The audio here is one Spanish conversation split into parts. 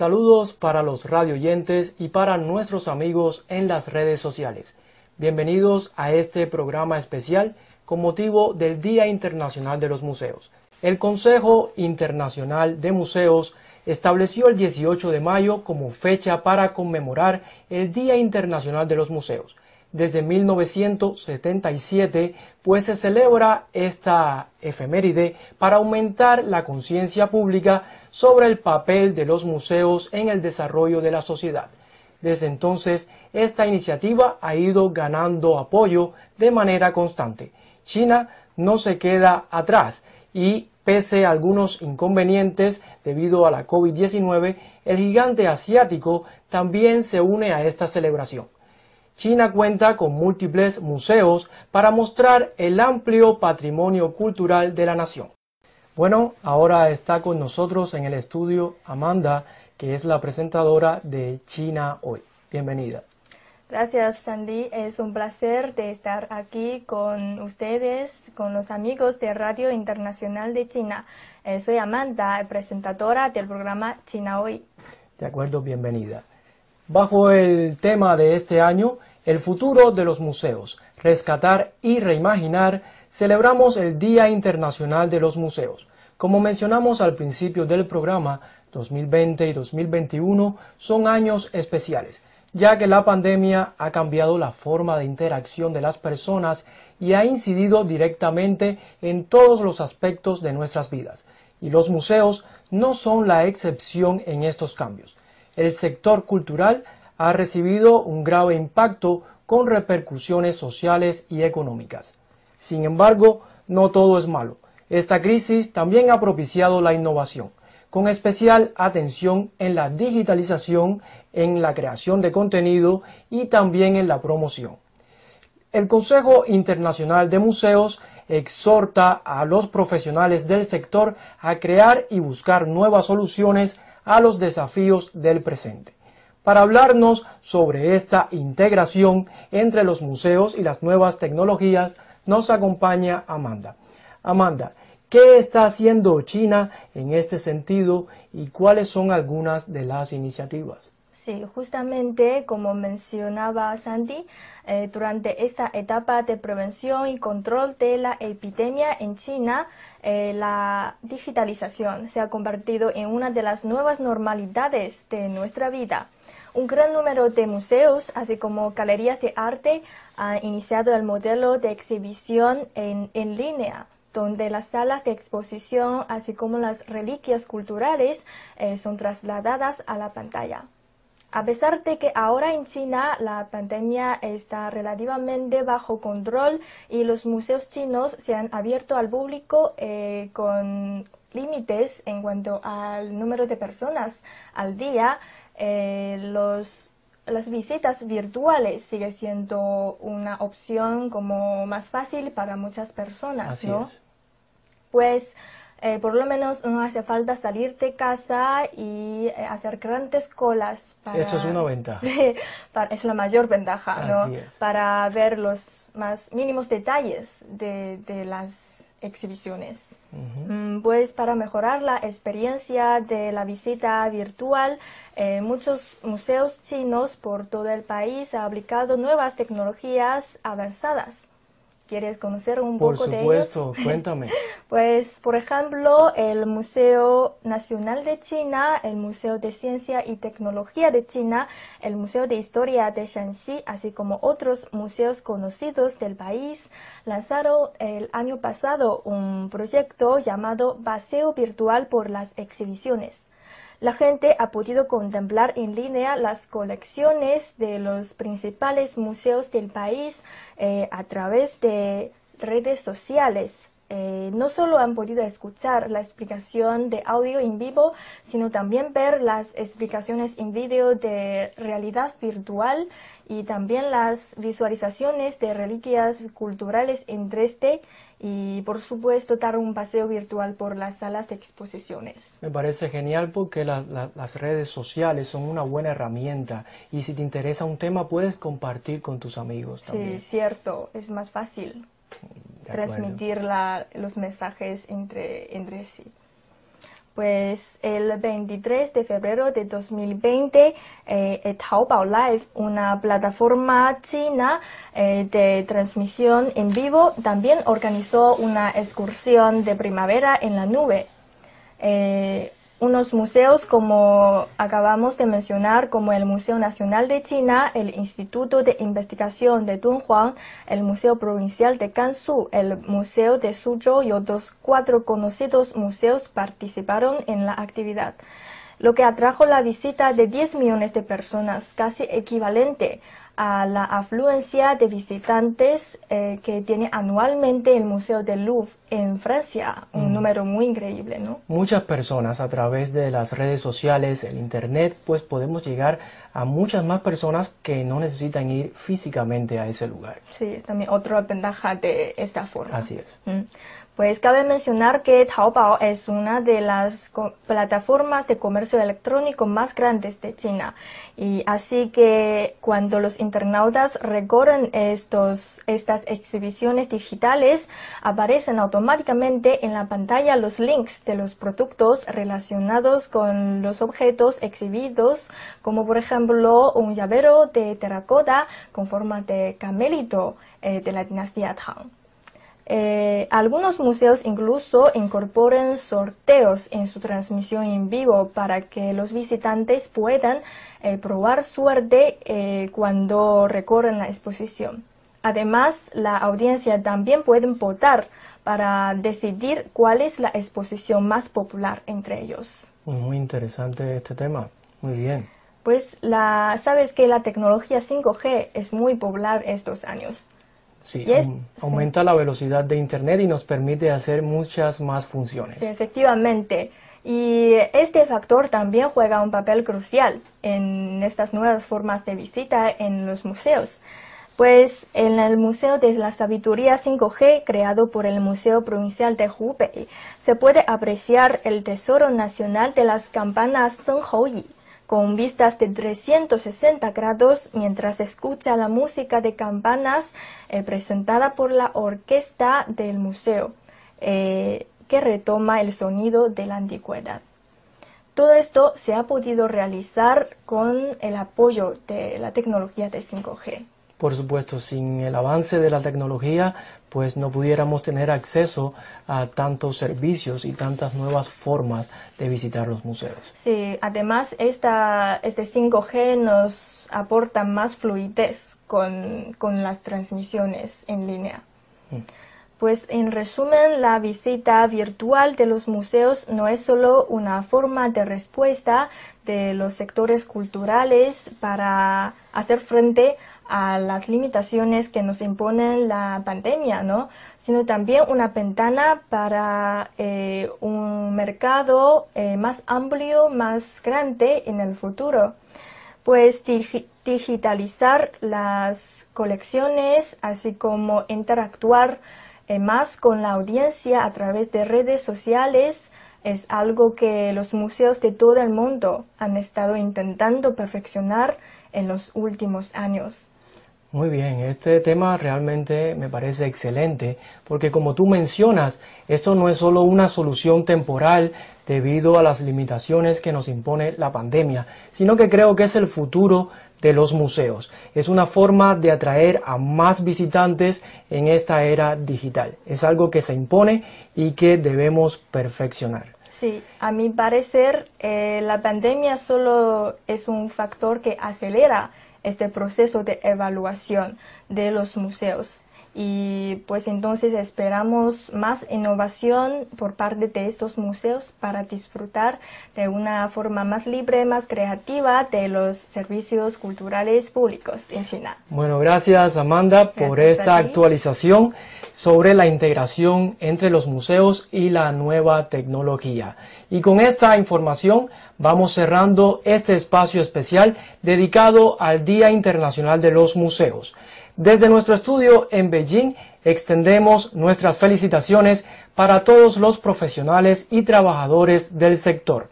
Saludos para los radioyentes y para nuestros amigos en las redes sociales. Bienvenidos a este programa especial con motivo del Día Internacional de los Museos. El Consejo Internacional de Museos estableció el 18 de mayo como fecha para conmemorar el Día Internacional de los Museos desde 1977, pues se celebra esta efeméride para aumentar la conciencia pública sobre el papel de los museos en el desarrollo de la sociedad. Desde entonces, esta iniciativa ha ido ganando apoyo de manera constante. China no se queda atrás y pese a algunos inconvenientes debido a la COVID-19, el gigante asiático también se une a esta celebración. China cuenta con múltiples museos para mostrar el amplio patrimonio cultural de la nación. Bueno, ahora está con nosotros en el estudio Amanda, que es la presentadora de China Hoy. Bienvenida. Gracias, Sandy. Es un placer de estar aquí con ustedes, con los amigos de Radio Internacional de China. Eh, soy Amanda, presentadora del programa China Hoy. De acuerdo, bienvenida. Bajo el tema de este año, el futuro de los museos, rescatar y reimaginar, celebramos el Día Internacional de los Museos. Como mencionamos al principio del programa, 2020 y 2021 son años especiales, ya que la pandemia ha cambiado la forma de interacción de las personas y ha incidido directamente en todos los aspectos de nuestras vidas. Y los museos no son la excepción en estos cambios. El sector cultural ha recibido un grave impacto con repercusiones sociales y económicas. Sin embargo, no todo es malo. Esta crisis también ha propiciado la innovación, con especial atención en la digitalización, en la creación de contenido y también en la promoción. El Consejo Internacional de Museos exhorta a los profesionales del sector a crear y buscar nuevas soluciones a los desafíos del presente. Para hablarnos sobre esta integración entre los museos y las nuevas tecnologías, nos acompaña Amanda. Amanda, ¿qué está haciendo China en este sentido y cuáles son algunas de las iniciativas? Sí, justamente como mencionaba Sandy, eh, durante esta etapa de prevención y control de la epidemia en China, eh, la digitalización se ha convertido en una de las nuevas normalidades de nuestra vida. Un gran número de museos, así como galerías de arte, han iniciado el modelo de exhibición en, línea donde las salas de exposición, así como las reliquias culturales, eh, son trasladadas a la pantalla. A pesar de que ahora en China la pandemia está relativamente bajo control y los museos chinos se han abierto al público eh, con límites en cuanto al número de personas al día, eh, los, las visitas virtuales sigue siendo una opción como más fácil para muchas personas, ¿no? Pues eh, por lo menos no hace falta salir de casa y eh, hacer grandes colas. Para, Esto es una ventaja. es la mayor ventaja, ¿no? Para ver los más mínimos detalles de, de las exhibiciones. Mm, pues para mejorar la experiencia de la visita virtual, eh, muchos museos chinos por todo el país han aplicado nuevas tecnologías avanzadas ¿Quieres conocer un poco de ellos? Por supuesto, cuéntame. pues, por ejemplo, el Museo Nacional de China, el Museo de Ciencia y Tecnología de China, el Museo de Historia de Shanxi, así como otros museos conocidos del país, lanzaron el año pasado un proyecto llamado Paseo Virtual por las Exhibiciones la gente ha podido contemplar en línea las colecciones de los principales museos del país eh, a través de redes sociales. Eh, no solo han podido escuchar la explicación de audio en vivo, sino también ver las explicaciones en vídeo de realidad virtual y también las visualizaciones de reliquias culturales en 3D y por supuesto dar un paseo virtual por las salas de exposiciones. Me parece genial porque las redes sociales son una buena herramienta y si te interesa un tema puedes compartir con tus amigos también. Sí, cierto, es más fácil transmitir los mensajes entre, entre sí. Pues el 23 de febrero de 2020, eh, Taobao Live, una plataforma china eh, de transmisión en vivo, también organizó una excursión de primavera en la nube. Eh, unos museos como acabamos de mencionar, como el Museo Nacional de China, el Instituto de Investigación de Dunhuang, el Museo Provincial de Gansu, el Museo de Suzhou y otros cuatro conocidos museos participaron en la actividad lo que atrajo la visita de 10 millones de personas, casi equivalente a la afluencia de visitantes eh, que tiene anualmente el Museo del Louvre en Francia, un mm. número muy increíble, ¿no? Muchas personas a través de las redes sociales, el Internet, pues podemos llegar a muchas más personas que no necesitan ir físicamente a ese lugar. Sí, también otra ventaja de esta forma. Así es. Mm. Pues cabe mencionar que Taobao es una de las plataformas de comercio electrónico más grandes de China. Y así que cuando los internautas recorren estos, estas exhibiciones digitales, aparecen automáticamente en la pantalla los links de los productos relacionados con los objetos exhibidos, como por ejemplo un llavero de terracota con forma de camelito eh, de la dinastía Tang. Eh, algunos museos incluso incorporan sorteos en su transmisión en vivo para que los visitantes puedan eh, probar suerte eh, cuando recorren la exposición. Además, la audiencia también puede votar para decidir cuál es la exposición más popular entre ellos. Muy interesante este tema. Muy bien. Pues la, sabes que la tecnología 5G es muy popular estos años. Sí, aumenta la velocidad de Internet y nos permite hacer muchas más funciones. Sí, efectivamente. Y este factor también juega un papel crucial en estas nuevas formas de visita en los museos. Pues en el Museo de la Sabiduría 5G, creado por el Museo Provincial de Hubei, se puede apreciar el tesoro nacional de las campanas Zhenghouyi con vistas de 360 grados mientras escucha la música de campanas eh, presentada por la orquesta del museo, eh, que retoma el sonido de la antigüedad. Todo esto se ha podido realizar con el apoyo de la tecnología de 5G. Por supuesto, sin el avance de la tecnología, pues no pudiéramos tener acceso a tantos servicios y tantas nuevas formas de visitar los museos. Sí, además esta, este 5G nos aporta más fluidez con, las transmisiones en línea. Mm. Pues en resumen, la visita virtual de los museos no es solo una forma de respuesta de los sectores culturales para hacer frente a las limitaciones que nos imponen la pandemia, ¿no? sino también una ventana para eh, un mercado eh, más amplio, más grande en el futuro. Pues digitalizar las colecciones, así como interactuar más con la audiencia a través de redes sociales es algo que los museos de todo el mundo han estado intentando perfeccionar en los últimos años. Muy bien, este tema realmente me parece excelente porque como tú mencionas, esto no es solo una solución temporal debido a las limitaciones que nos impone la pandemia, sino que creo que es el futuro de los museos. Es una forma de atraer a más visitantes en esta era digital. Es algo que se impone y que debemos perfeccionar. Sí, a mi parecer eh, la pandemia solo es un factor que acelera este proceso de evaluación de los museos. Y pues entonces esperamos más innovación por parte de estos museos para disfrutar de una forma más libre, más creativa de los servicios culturales públicos en China. Bueno, gracias Amanda por esta actualización sobre la integración entre los museos y la nueva tecnología. Y con esta información vamos cerrando este espacio especial dedicado al Día Internacional de los Museos. Desde nuestro estudio en Beijing extendemos nuestras felicitaciones para todos los profesionales y trabajadores del sector.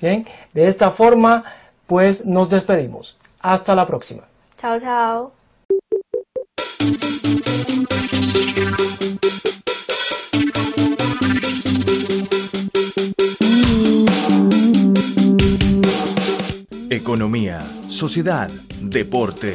Bien, de esta forma, pues nos despedimos. Hasta la próxima. Chao, chao. Economía, sociedad, deporte